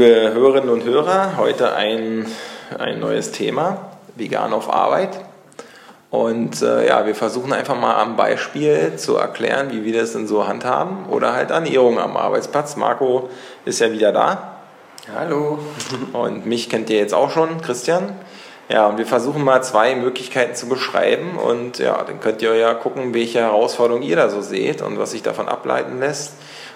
liebe Hörerinnen und Hörer, heute ein, ein neues Thema, vegan auf Arbeit. Und äh, ja, wir versuchen einfach mal am Beispiel zu erklären, wie wir das denn so handhaben oder halt Ernährung am Arbeitsplatz. Marco ist ja wieder da. Hallo. Und mich kennt ihr jetzt auch schon, Christian. Ja, und wir versuchen mal zwei Möglichkeiten zu beschreiben und ja, dann könnt ihr ja gucken, welche Herausforderungen ihr da so seht und was sich davon ableiten lässt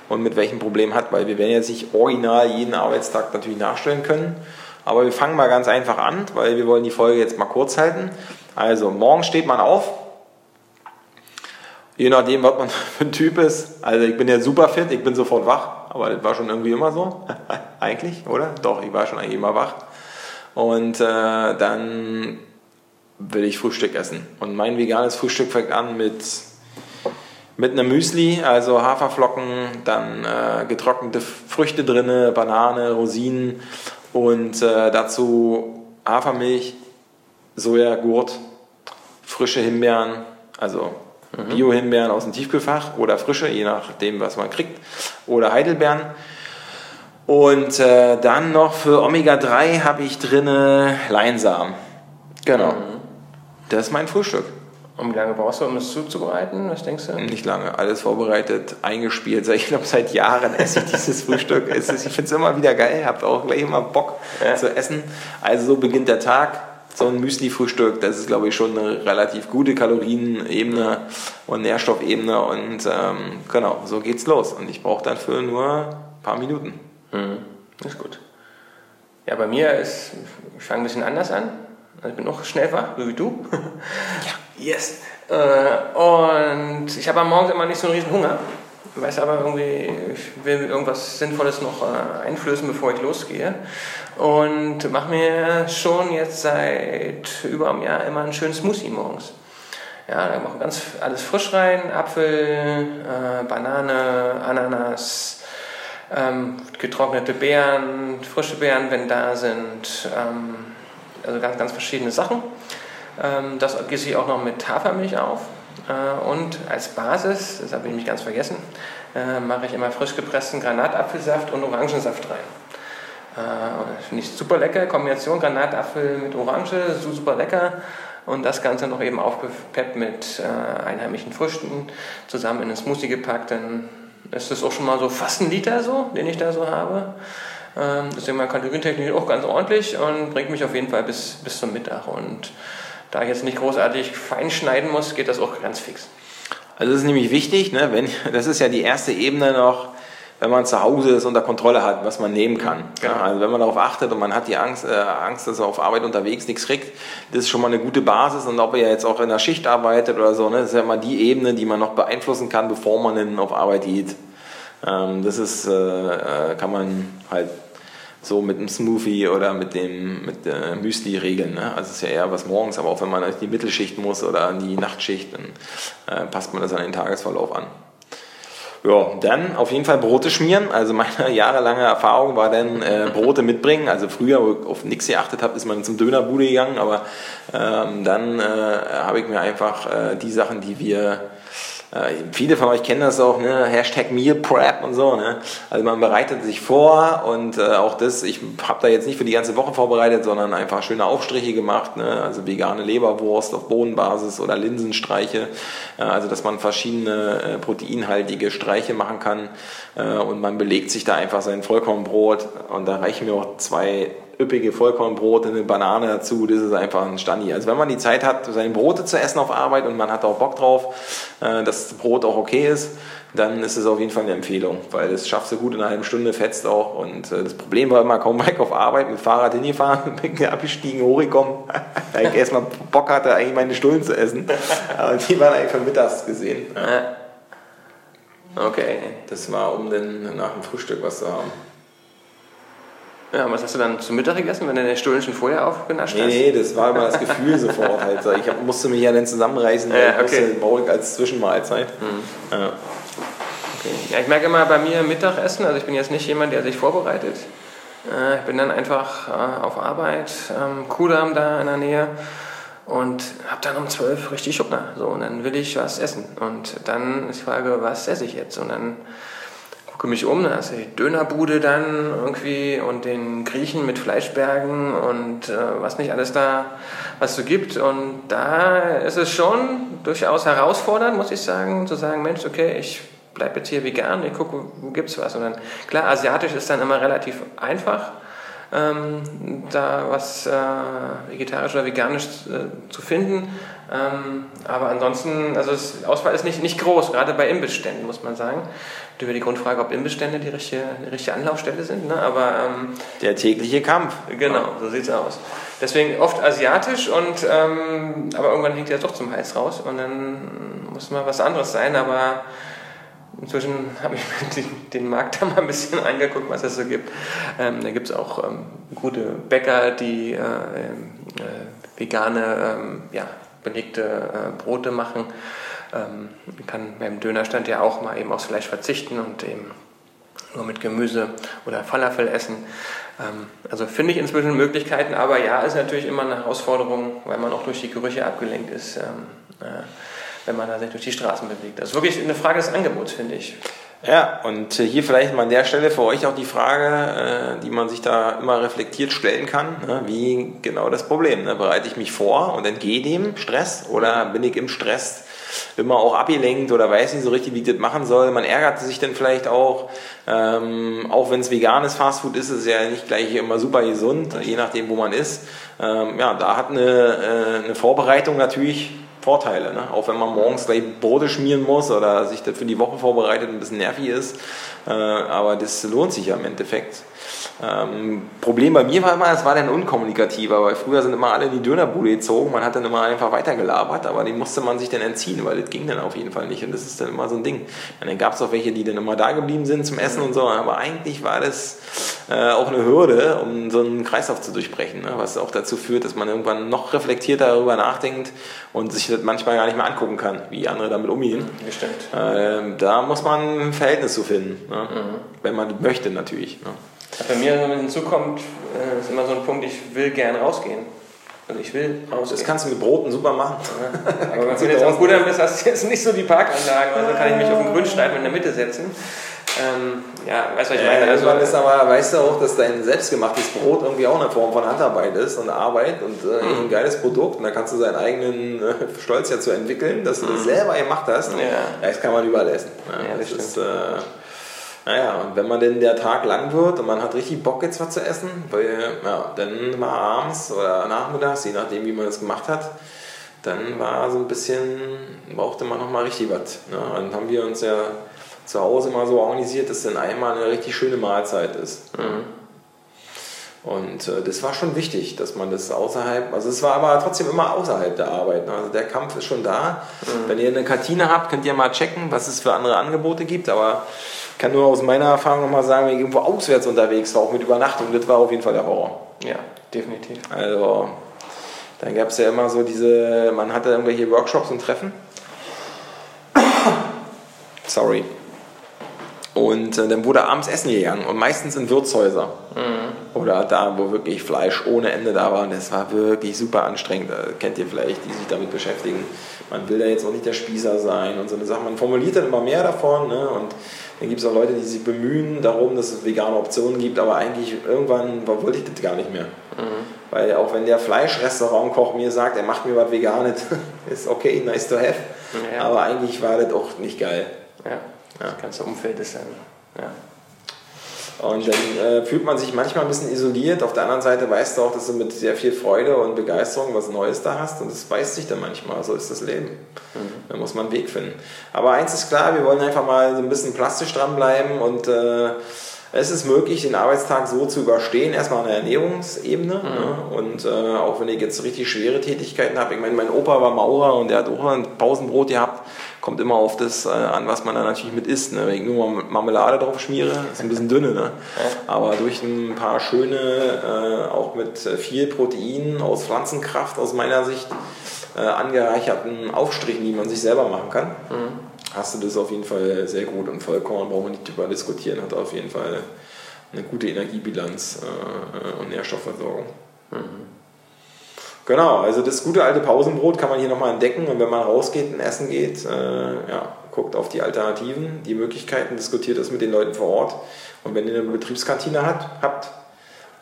und mit welchem Problem hat, weil wir werden jetzt nicht original jeden Arbeitstag natürlich nachstellen können. Aber wir fangen mal ganz einfach an, weil wir wollen die Folge jetzt mal kurz halten. Also, morgen steht man auf. Je nachdem, was man für ein Typ ist. Also, ich bin ja super fit, ich bin sofort wach. Aber das war schon irgendwie immer so. eigentlich, oder? Doch, ich war schon eigentlich immer wach. Und äh, dann will ich Frühstück essen. Und mein veganes Frühstück fängt an mit mit einem Müsli, also Haferflocken, dann äh, getrocknete Früchte drin, Banane, Rosinen und äh, dazu Hafermilch, Sojagurt, frische Himbeeren, also mhm. Bio-Himbeeren aus dem Tiefkühlfach oder frische, je nachdem, was man kriegt, oder Heidelbeeren. Und äh, dann noch für Omega-3 habe ich drin Leinsamen. Genau. Mhm. Das ist mein Frühstück. Und wie lange brauchst du, um es zuzubereiten? Was denkst du? Nicht lange. Alles vorbereitet, eingespielt. Ich glaube, seit Jahren esse ich dieses Frühstück. Ich finde es immer wieder geil. Habt auch gleich immer Bock ja. zu essen. Also so beginnt der Tag. So ein Müsli-Frühstück, das ist, glaube ich, schon eine relativ gute Kalorienebene und Nährstoffebene. Und ähm, genau, so geht's los. Und ich brauche dafür nur ein paar Minuten. Mhm. Ist gut. Ja, bei mir ist, ich fange ein bisschen anders an. Also ich bin noch schnell wach, so wie du. Yes. Äh, und ich habe am Morgen immer nicht so einen riesen Hunger. Weiß aber irgendwie, ich will irgendwas Sinnvolles noch äh, einflößen, bevor ich losgehe. Und mache mir schon jetzt seit über einem Jahr immer einen schönen Smoothie morgens. Ja, da mache ich ganz alles frisch rein. Apfel, äh, Banane, Ananas, ähm, getrocknete Beeren, frische Beeren, wenn da sind. Ähm, also ganz, ganz verschiedene Sachen. Ähm, das gieße ich auch noch mit Hafermilch auf. Äh, und als Basis, das habe ich nämlich ganz vergessen, äh, mache ich immer frisch gepressten Granatapfelsaft und Orangensaft rein. Äh, Finde ich super lecker, Kombination Granatapfel mit Orange, super lecker. Und das Ganze noch eben aufgepeppt mit äh, einheimischen Früchten, zusammen in einen Smoothie gepackt. Dann ist das auch schon mal so fast ein Liter so, den ich da so habe. Ähm, deswegen mal kalorientechnisch auch ganz ordentlich und bringt mich auf jeden Fall bis, bis zum Mittag. Und da ich jetzt nicht großartig fein schneiden muss, geht das auch ganz fix. Also das ist nämlich wichtig, ne? Wenn, das ist ja die erste Ebene noch, wenn man zu Hause das unter Kontrolle hat, was man nehmen kann. Genau. Also wenn man darauf achtet und man hat die Angst, äh, Angst, dass er auf Arbeit unterwegs nichts kriegt, das ist schon mal eine gute Basis. Und ob er jetzt auch in der Schicht arbeitet oder so, ne, das ist ja mal die Ebene, die man noch beeinflussen kann, bevor man ihn auf Arbeit geht. Ähm, das ist, äh, äh kann man halt so mit einem Smoothie oder mit dem mit der Müsli regeln. Ne? Also es ist ja eher was morgens, aber auch wenn man in die Mittelschicht muss oder in die Nachtschicht, dann äh, passt man das an den Tagesverlauf an. Ja, dann auf jeden Fall Brote schmieren. Also meine jahrelange Erfahrung war dann äh, Brote mitbringen. Also früher, wo ich auf nichts geachtet habe, ist man zum Dönerbude gegangen, aber ähm, dann äh, habe ich mir einfach äh, die Sachen, die wir äh, viele von euch kennen das auch, ne? Hashtag Meal Prep und so. Ne? Also man bereitet sich vor und äh, auch das, ich habe da jetzt nicht für die ganze Woche vorbereitet, sondern einfach schöne Aufstriche gemacht, ne? also vegane Leberwurst auf Bohnenbasis oder Linsenstreiche, äh, also dass man verschiedene äh, proteinhaltige Streiche machen kann äh, und man belegt sich da einfach sein Vollkornbrot und da reichen mir auch zwei üppige Vollkornbrote, eine Banane dazu, das ist einfach ein Standi. Also wenn man die Zeit hat, seine Brote zu essen auf Arbeit und man hat auch Bock drauf, äh, dass das Brot auch okay ist, dann ist es auf jeden Fall eine Empfehlung, weil das schaffst du gut in einer halben Stunde, fetzt auch. Und äh, das Problem war immer, kaum weg auf Arbeit, mit Fahrrad hingefahren, bin abgestiegen, hochgekommen, da ich erstmal Bock hatte, eigentlich meine Stullen zu essen. Aber die waren eigentlich von mittags gesehen. Okay. Das war, um dann nach dem Frühstück was zu haben. Ja, was hast du dann zum Mittag gegessen, wenn du den Stullen schon vorher aufgenascht hast? Nee, nee, das war immer das Gefühl sofort halt. Ich musste mich ja dann zusammenreißen, ja, okay. ich als Zwischenmahlzeit. Mhm. Ja. Okay. ja, ich merke immer bei mir Mittagessen, also ich bin jetzt nicht jemand, der sich vorbereitet. Äh, ich bin dann einfach äh, auf Arbeit, ähm, Kudamm da in der Nähe und habe dann um 12 richtig Hunger. So, und dann will ich was essen. Und dann ist die Frage, was esse ich jetzt? Und dann gucke mich um, da ist die Dönerbude dann irgendwie und den Griechen mit Fleischbergen und äh, was nicht alles da, was so gibt. Und da ist es schon durchaus herausfordernd, muss ich sagen, zu sagen, Mensch, okay, ich bleibe jetzt hier vegan, ich gucke, wo gibt es was. Und dann, klar, asiatisch ist dann immer relativ einfach. Ähm, da was äh, vegetarisch oder veganisch äh, zu finden. Ähm, aber ansonsten, also die Auswahl ist nicht, nicht groß, gerade bei Imbissständen, muss man sagen. Über die Grundfrage, ob Imbissstände die richtige, die richtige Anlaufstelle sind. Ne? Aber, ähm, Der tägliche Kampf. Genau, so sieht es aus. Deswegen oft asiatisch, und, ähm, aber irgendwann hängt ja doch zum Hals raus und dann muss mal was anderes sein. Aber Inzwischen habe ich den Markt da mal ein bisschen angeguckt, was es so gibt. Ähm, da gibt es auch ähm, gute Bäcker, die äh, äh, vegane, ähm, ja, belegte äh, Brote machen. Ähm, man kann beim Dönerstand ja auch mal eben aufs Fleisch verzichten und eben nur mit Gemüse oder Falafel essen. Ähm, also finde ich inzwischen Möglichkeiten, aber ja, ist natürlich immer eine Herausforderung, weil man auch durch die Gerüche abgelenkt ist. Ähm, äh, wenn man da sich durch die Straßen bewegt. Das ist wirklich eine Frage des Angebots, finde ich. Ja, und hier vielleicht mal an der Stelle für euch auch die Frage, äh, die man sich da immer reflektiert stellen kann. Ne? Wie genau das Problem? Ne? Bereite ich mich vor und entgehe dem Stress oder bin ich im Stress immer auch abgelenkt oder weiß nicht so richtig, wie ich das machen soll? Man ärgert sich dann vielleicht auch, ähm, auch wenn es veganes Fastfood ist, ist es ja nicht gleich immer super gesund, je nachdem, wo man ist. Ähm, ja, da hat eine, äh, eine Vorbereitung natürlich Vorteile. Ne? Auch wenn man morgens gleich Brote schmieren muss oder sich für die Woche vorbereitet und ein bisschen nervig ist. Äh, aber das lohnt sich ja im Endeffekt. Ähm, Problem bei mir war immer, es war dann unkommunikativer, weil früher sind immer alle in die Dönerbude gezogen, man hat dann immer einfach weitergelabert, aber die musste man sich dann entziehen, weil das ging dann auf jeden Fall nicht und das ist dann immer so ein Ding. Und dann gab es auch welche, die dann immer da geblieben sind zum Essen und so, aber eigentlich war das äh, auch eine Hürde, um so einen Kreislauf zu durchbrechen, ne? was auch dazu führt, dass man irgendwann noch reflektierter darüber nachdenkt und sich das manchmal gar nicht mehr angucken kann, wie andere damit umgehen. Äh, da muss man ein Verhältnis zu finden, ne? mhm. wenn man möchte natürlich. Ne? Bei mir hinzukommt, äh, ist immer so ein Punkt, ich will gern rausgehen. Also ich will rausgehen. Das kannst du mit Broten super machen. Ja. Aber wenn du jetzt am Kudamm bist, hast du jetzt nicht so die Parkanlagen, also kann ich mich auf den Grünstreifen in der Mitte setzen. Ähm, ja, weißt du, was ich meine? Also, äh, ist aber, weißt du auch, dass dein selbstgemachtes Brot irgendwie auch eine Form von Handarbeit ist und Arbeit und äh, mhm. ein geiles Produkt. Und da kannst du seinen eigenen äh, Stolz ja zu entwickeln, dass du mhm. das selber gemacht hast. Ja. ja. Das kann man überall essen. Ja, ja das, das ist, naja, und wenn man denn der Tag lang wird und man hat richtig Bock jetzt was zu essen, weil ja, dann war abends oder nachmittags, je nachdem wie man das gemacht hat, dann war so ein bisschen, brauchte man nochmal richtig was. Ne? Dann haben wir uns ja zu Hause mal so organisiert, dass dann einmal eine richtig schöne Mahlzeit ist. Mhm. Und äh, das war schon wichtig, dass man das außerhalb, also es war aber trotzdem immer außerhalb der Arbeit. Ne? Also der Kampf ist schon da. Mhm. Wenn ihr eine Kantine habt, könnt ihr mal checken, was es für andere Angebote gibt. Aber ich kann nur aus meiner Erfahrung nochmal sagen, wenn ich irgendwo auswärts unterwegs war, auch mit Übernachtung, das war auf jeden Fall der Horror. Ja, definitiv. Also, dann gab es ja immer so diese, man hatte irgendwelche Workshops und Treffen. Sorry. Und äh, dann wurde abends essen gegangen und meistens in Wirtshäuser. Mhm. Oder da, wo wirklich Fleisch ohne Ende da war. Und das war wirklich super anstrengend. Das kennt ihr vielleicht, die sich damit beschäftigen. Man will da jetzt auch nicht der Spießer sein und so eine Sache. Man formuliert dann immer mehr davon. Ne? Und dann gibt es auch Leute, die sich bemühen darum, dass es vegane Optionen gibt. Aber eigentlich irgendwann wollte ich das gar nicht mehr. Mhm. Weil auch wenn der Fleischrestaurantkoch mir sagt, er macht mir was Veganes, ist okay, nice to have. Ja. Aber eigentlich war das auch nicht geil. Ja. Das ganze Umfeld ist dann. Ja. Und dann äh, fühlt man sich manchmal ein bisschen isoliert. Auf der anderen Seite weißt du auch, dass du mit sehr viel Freude und Begeisterung was Neues da hast. Und das beißt sich dann manchmal. So ist das Leben. Mhm. Da muss man einen Weg finden. Aber eins ist klar, wir wollen einfach mal so ein bisschen plastisch dranbleiben. Und äh, es ist möglich, den Arbeitstag so zu überstehen. Erstmal an der Ernährungsebene. Mhm. Ne? Und äh, auch wenn ich jetzt richtig schwere Tätigkeiten habe. Ich meine, mein Opa war Maurer und der hat auch ein Pausenbrot gehabt kommt immer auf das äh, an, was man da natürlich mit isst. Ne? Wenn ich nur Marmelade drauf schmiere, ist ein bisschen dünne. Ne? Aber durch ein paar schöne, äh, auch mit viel Protein aus Pflanzenkraft aus meiner Sicht äh, angereicherten Aufstrichen, die man sich selber machen kann, mhm. hast du das auf jeden Fall sehr gut. Und Vollkorn brauchen wir nicht drüber diskutieren, hat auf jeden Fall eine gute Energiebilanz äh, und Nährstoffversorgung. Mhm. Genau, also das gute alte Pausenbrot kann man hier nochmal entdecken und wenn man rausgeht und essen geht, äh, ja, guckt auf die Alternativen, die Möglichkeiten, diskutiert das mit den Leuten vor Ort. Und wenn ihr eine Betriebskantine hat, habt,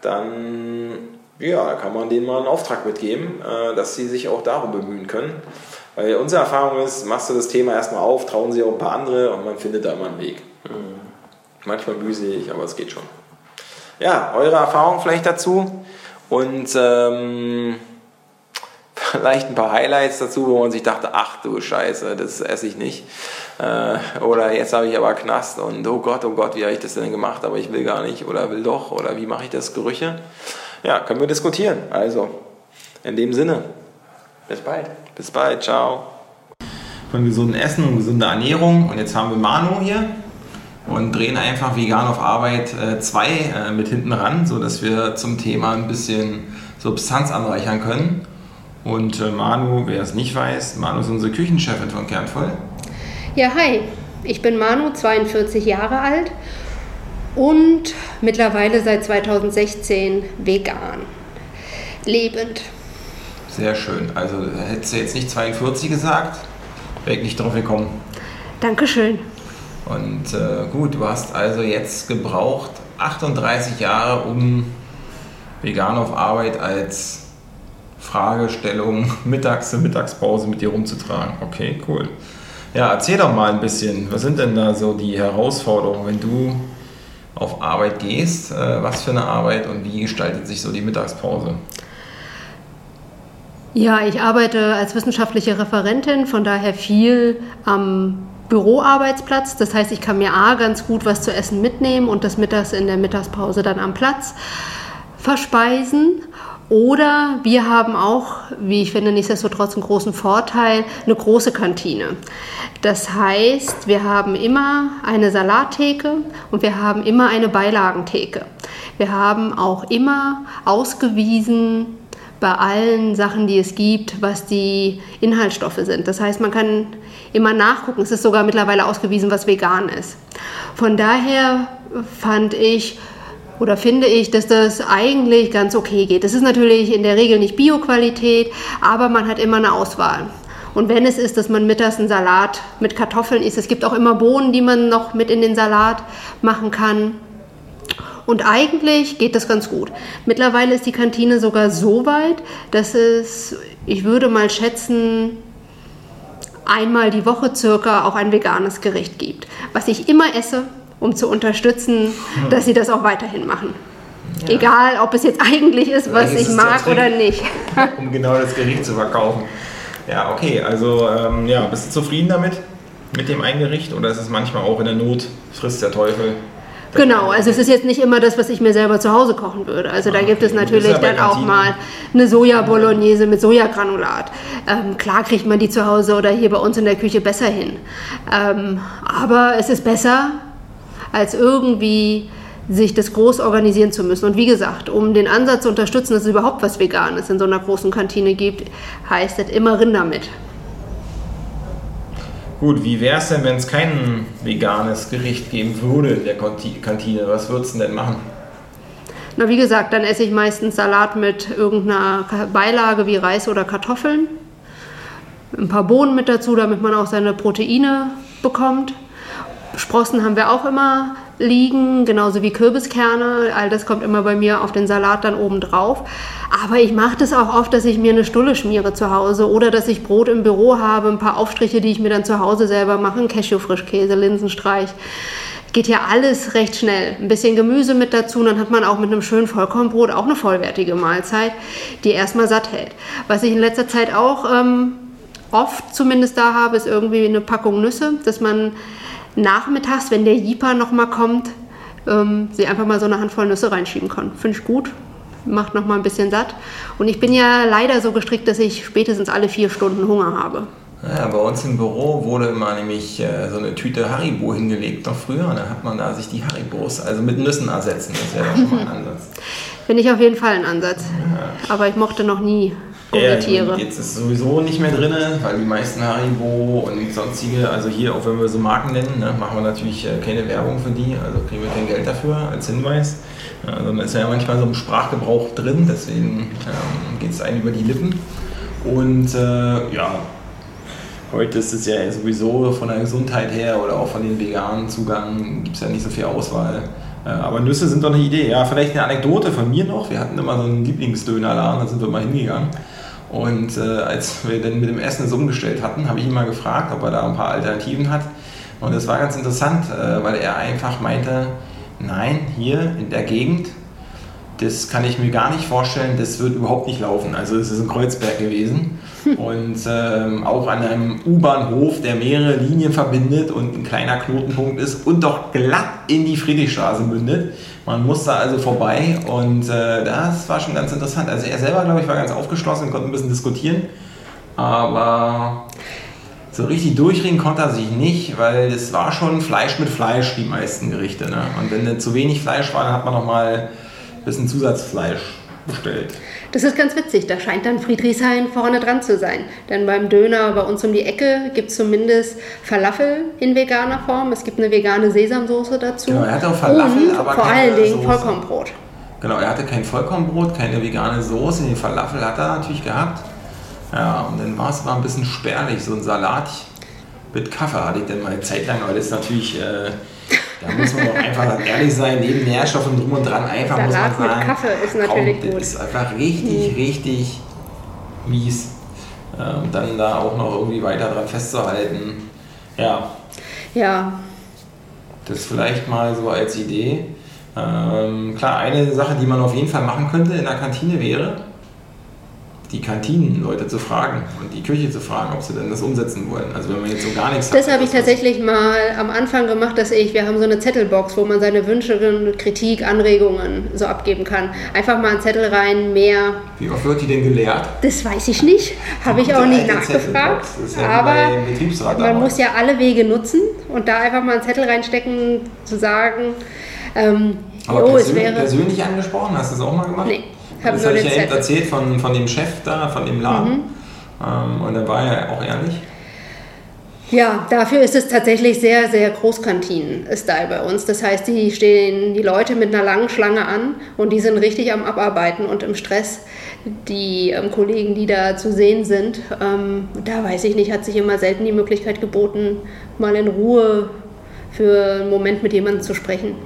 dann ja, kann man denen mal einen Auftrag mitgeben, äh, dass sie sich auch darum bemühen können. Weil unsere Erfahrung ist, machst du das Thema erstmal auf, trauen sie auch ein paar andere und man findet da immer einen Weg. Mhm. Manchmal mühselig, aber es geht schon. Ja, eure Erfahrung vielleicht dazu und ähm, vielleicht ein paar Highlights dazu, wo man sich dachte, ach du Scheiße, das esse ich nicht. Äh, oder jetzt habe ich aber Knast und oh Gott, oh Gott, wie habe ich das denn gemacht, aber ich will gar nicht oder will doch oder wie mache ich das, Gerüche? Ja, können wir diskutieren. Also, in dem Sinne. Bis bald. Bis bald, ciao. Von gesundem Essen und gesunder Ernährung. Und jetzt haben wir Manu hier und drehen einfach vegan auf Arbeit 2 äh, äh, mit hinten ran, sodass wir zum Thema ein bisschen Substanz anreichern können. Und äh, Manu, wer es nicht weiß, Manu ist unsere Küchenchefin von Kernvoll. Ja, hi. Ich bin Manu, 42 Jahre alt und mittlerweile seit 2016 vegan. Lebend. Sehr schön. Also hättest du jetzt nicht 42 gesagt, wäre ich nicht drauf gekommen. Dankeschön. Und äh, gut, du hast also jetzt gebraucht 38 Jahre, um vegan auf Arbeit als Fragestellung mittags zur Mittagspause mit dir rumzutragen. Okay, cool. Ja, erzähl doch mal ein bisschen, was sind denn da so die Herausforderungen, wenn du auf Arbeit gehst? Äh, was für eine Arbeit und wie gestaltet sich so die Mittagspause? Ja, ich arbeite als wissenschaftliche Referentin, von daher viel am Büroarbeitsplatz. Das heißt, ich kann mir A ganz gut was zu essen mitnehmen und das mittags in der Mittagspause dann am Platz verspeisen. Oder wir haben auch, wie ich finde, nichtsdestotrotz einen großen Vorteil, eine große Kantine. Das heißt, wir haben immer eine Salattheke und wir haben immer eine Beilagentheke. Wir haben auch immer ausgewiesen bei allen Sachen, die es gibt, was die Inhaltsstoffe sind. Das heißt, man kann immer nachgucken. Es ist sogar mittlerweile ausgewiesen, was vegan ist. Von daher fand ich oder finde ich, dass das eigentlich ganz okay geht. Das ist natürlich in der Regel nicht Bio-Qualität, aber man hat immer eine Auswahl. Und wenn es ist, dass man mittags einen Salat mit Kartoffeln isst, es gibt auch immer Bohnen, die man noch mit in den Salat machen kann. Und eigentlich geht das ganz gut. Mittlerweile ist die Kantine sogar so weit, dass es, ich würde mal schätzen, einmal die Woche circa auch ein veganes Gericht gibt, was ich immer esse, um zu unterstützen, dass sie das auch weiterhin machen. Ja. Egal, ob es jetzt eigentlich ist, was ich mag oder nicht. um genau das Gericht zu verkaufen. Ja, okay, also ähm, ja, bist du zufrieden damit? Mit dem ein Gericht oder ist es manchmal auch in der Not, frisst der Teufel? Genau, also es ist jetzt nicht immer das, was ich mir selber zu Hause kochen würde. Also da ah, gibt es natürlich dann auch mal eine Soja-Bolognese mit Sojagranulat. Ähm, klar kriegt man die zu Hause oder hier bei uns in der Küche besser hin. Ähm, aber es ist besser, als irgendwie sich das groß organisieren zu müssen. Und wie gesagt, um den Ansatz zu unterstützen, dass es überhaupt was Veganes in so einer großen Kantine gibt, heißt es immer Rinder mit. Gut, wie wäre es denn, wenn es kein veganes Gericht geben würde in der Kantine? Was würdest du denn machen? Na, wie gesagt, dann esse ich meistens Salat mit irgendeiner Beilage wie Reis oder Kartoffeln. Ein paar Bohnen mit dazu, damit man auch seine Proteine bekommt. Sprossen haben wir auch immer liegen, genauso wie Kürbiskerne. All das kommt immer bei mir auf den Salat dann oben drauf. Aber ich mache das auch oft, dass ich mir eine Stulle schmiere zu Hause oder dass ich Brot im Büro habe, ein paar Aufstriche, die ich mir dann zu Hause selber mache, Cashew-Frischkäse, Linsenstreich. Geht ja alles recht schnell. Ein bisschen Gemüse mit dazu, dann hat man auch mit einem schönen Vollkornbrot auch eine vollwertige Mahlzeit, die erstmal satt hält. Was ich in letzter Zeit auch ähm, oft zumindest da habe, ist irgendwie eine Packung Nüsse, dass man nachmittags, wenn der Jeeper nochmal kommt, ähm, sie einfach mal so eine Handvoll Nüsse reinschieben kann. Finde ich gut, macht nochmal ein bisschen satt. Und ich bin ja leider so gestrickt, dass ich spätestens alle vier Stunden Hunger habe. Ja, bei uns im Büro wurde immer nämlich äh, so eine Tüte Haribo hingelegt, noch früher. Und dann hat man da sich die Haribos, also mit Nüssen ersetzen. Das wäre doch schon mal ein Ansatz. Finde ich auf jeden Fall ein Ansatz. Ja. Aber ich mochte noch nie Gummietiere. jetzt ist es sowieso nicht mehr drin, weil die meisten Haribo und sonstige, also hier, auch wenn wir so Marken nennen, ne, machen wir natürlich äh, keine Werbung für die, also kriegen wir kein Geld dafür als Hinweis. Also da ist ja manchmal so ein Sprachgebrauch drin, deswegen ähm, geht es einem über die Lippen. Und äh, ja, heute ist es ja sowieso von der Gesundheit her oder auch von den veganen Zugang gibt es ja nicht so viel Auswahl. Äh, aber Nüsse sind doch eine Idee. Ja, vielleicht eine Anekdote von mir noch. Wir hatten immer so einen Lieblingsdönerladen, da sind wir mal hingegangen. Und äh, als wir dann mit dem Essen es umgestellt hatten, habe ich ihn mal gefragt, ob er da ein paar Alternativen hat. Und das war ganz interessant, äh, weil er einfach meinte, nein, hier in der Gegend, das kann ich mir gar nicht vorstellen, das wird überhaupt nicht laufen. Also es ist in Kreuzberg gewesen und ähm, auch an einem U-Bahnhof, der mehrere Linien verbindet und ein kleiner Knotenpunkt ist und doch glatt in die Friedrichstraße mündet. Man musste also vorbei und äh, das war schon ganz interessant. Also er selber, glaube ich, war ganz aufgeschlossen und konnte ein bisschen diskutieren, aber so richtig durchreden konnte er sich nicht, weil es war schon Fleisch mit Fleisch, die meisten Gerichte. Ne? Und wenn zu wenig Fleisch war, dann hat man nochmal ein bisschen Zusatzfleisch bestellt. Das ist ganz witzig, da scheint dann Friedrichshain vorne dran zu sein. Denn beim Döner bei uns um die Ecke gibt es zumindest Falafel in veganer Form. Es gibt eine vegane Sesamsoße dazu. Genau, er hatte auch Falafel, und aber vor allen Dingen Soße. Vollkornbrot. Genau, er hatte kein Vollkornbrot, keine vegane Soße, den Falafel hat er natürlich gehabt. Ja, und dann war es mal ein bisschen spärlich, so ein Salat mit Kaffee hatte ich dann mal eine Zeit lang, aber das ist natürlich, äh, da muss man doch einfach ehrlich sein, neben Nährstoffen drum und dran, einfach muss Salat man mit sagen, Kaffee ist natürlich komm, gut. das ist einfach richtig, richtig mies. Ähm, dann da auch noch irgendwie weiter dran festzuhalten. Ja, Ja, das vielleicht mal so als Idee. Ähm, klar, eine Sache, die man auf jeden Fall machen könnte in der Kantine wäre, die Kantinenleute zu fragen und die Küche zu fragen, ob sie denn das umsetzen wollen. Also wenn man jetzt so gar nichts das habe ich tatsächlich mal am Anfang gemacht, dass ich, wir haben so eine Zettelbox, wo man seine Wünsche, Kritik, Anregungen so abgeben kann. Einfach mal einen Zettel rein, mehr, Wie oft wird die denn geleert? das weiß ich nicht, habe ich auch nicht nachgefragt. Ja Aber man damals. muss ja alle Wege nutzen und da einfach mal einen Zettel reinstecken, zu sagen, ähm, Aber es persönlich, wäre... persönlich angesprochen, hast du das auch mal gemacht? Nee, hab das habe ich ja eben Zettel. erzählt von, von dem Chef da, von dem Laden. Mhm. Ähm, und dann war er auch ehrlich. Ja, dafür ist es tatsächlich sehr, sehr Großkantinen-Style bei uns. Das heißt, die stehen die Leute mit einer langen Schlange an und die sind richtig am Abarbeiten und im Stress. Die ähm, Kollegen, die da zu sehen sind, ähm, da weiß ich nicht, hat sich immer selten die Möglichkeit geboten, mal in Ruhe für einen Moment mit jemandem zu sprechen.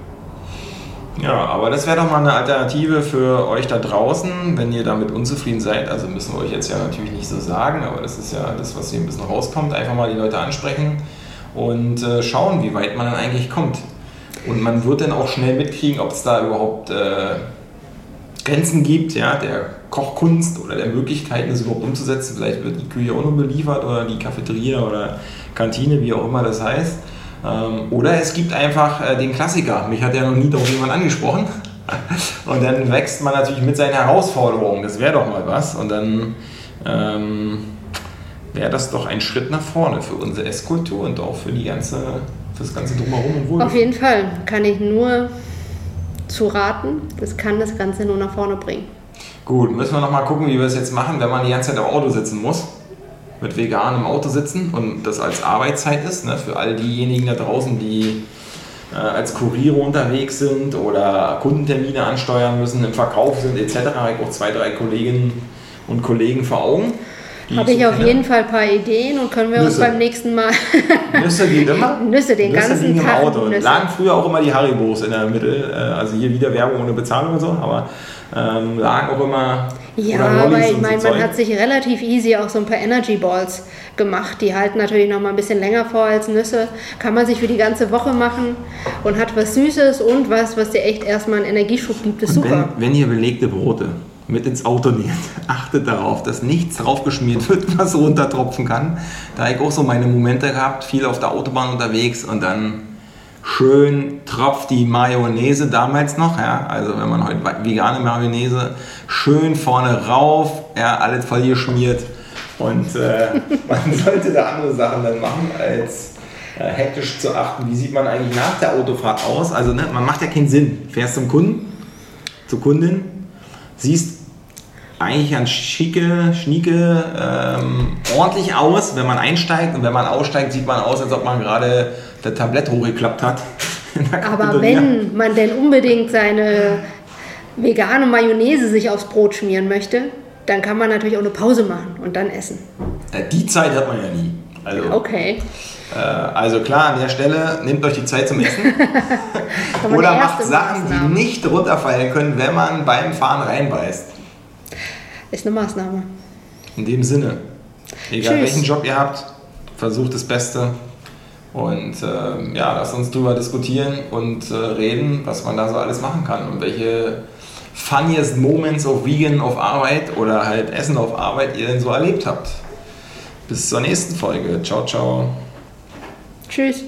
Ja, aber das wäre doch mal eine Alternative für euch da draußen, wenn ihr damit unzufrieden seid. Also müssen wir euch jetzt ja natürlich nicht so sagen, aber das ist ja das, was hier ein bisschen rauskommt. Einfach mal die Leute ansprechen und äh, schauen, wie weit man dann eigentlich kommt. Und man wird dann auch schnell mitkriegen, ob es da überhaupt äh, Grenzen gibt, ja, der Kochkunst oder der Möglichkeiten, das überhaupt umzusetzen. Vielleicht wird die Küche auch nur beliefert oder die Cafeteria oder Kantine, wie auch immer das heißt. Ähm, Oder es gibt einfach äh, den Klassiker. Mich hat ja noch nie darauf jemand angesprochen. Und dann wächst man natürlich mit seinen Herausforderungen. Das wäre doch mal was. Und dann ähm, wäre das doch ein Schritt nach vorne für unsere Esskultur und auch für die ganze, für das ganze Drumherum und Auf Wohlbefinden. jeden Fall kann ich nur zu raten, das kann das Ganze nur nach vorne bringen. Gut, müssen wir noch mal gucken, wie wir es jetzt machen, wenn man die ganze Zeit im Auto sitzen muss. Mit veganem Auto sitzen und das als Arbeitszeit ist, ne, für all diejenigen da draußen, die äh, als Kuriere unterwegs sind oder Kundentermine ansteuern müssen, im Verkauf sind etc. Habe ich auch zwei, drei Kolleginnen und Kollegen vor Augen. Habe ich auf jeden Fall ein paar Ideen und können wir uns Nüsse. beim nächsten Mal Nüsse geht immer. Nüsse den Nüsse ganzen liegen im Tag. Auto. Nüsse. Lagen früher auch immer die Haribos in der Mitte. äh, Also hier wieder Werbung ohne Bezahlung und so, aber ähm, lagen auch immer. Ja, aber ich meine, so man hat sich relativ easy auch so ein paar Energy Balls gemacht. Die halten natürlich noch mal ein bisschen länger vor als Nüsse. Kann man sich für die ganze Woche machen und hat was Süßes und was, was dir echt erstmal einen Energieschub gibt. Ist Und super. Wenn, wenn ihr belegte Brote mit ins Auto nehmt, achtet darauf, dass nichts draufgeschmiert wird, was runtertropfen kann. Da habe ich auch so meine Momente gehabt, viel auf der Autobahn unterwegs und dann schön tropft die Mayonnaise damals noch, ja, also wenn man heute vegane Mayonnaise, schön vorne rauf, ja, alles voll geschmiert. Und äh, man sollte da andere Sachen dann machen, als äh, hektisch zu achten, wie sieht man eigentlich nach der Autofahrt aus, also ne, man macht ja keinen Sinn, fährst zum Kunden, zur Kundin, siehst eigentlich ganz schicke, schnieke, ähm, ordentlich aus, wenn man einsteigt und wenn man aussteigt, sieht man aus, als ob man gerade das Tablett hochgeklappt hat. Aber wenn man denn unbedingt seine vegane Mayonnaise sich aufs Brot schmieren möchte, dann kann man natürlich auch eine Pause machen und dann essen. Äh, Die Zeit hat man ja nie. Also, Okay. äh, also klar, an der Stelle nehmt euch die Zeit zum Essen. Oder die macht Sachen, die Maßnahme. nicht runterfallen können, wenn man beim Fahren reinbeißt. Ist eine Maßnahme. In dem Sinne, egal Tschüss. welchen Job ihr habt, versucht das Beste. Und ähm, ja, lasst uns drüber diskutieren und äh, reden, was man da so alles machen kann und welche funniest Moments of Vegan auf Arbeit oder halt Essen auf Arbeit ihr denn so erlebt habt. Bis zur nächsten Folge. Ciao, ciao. Tschüss.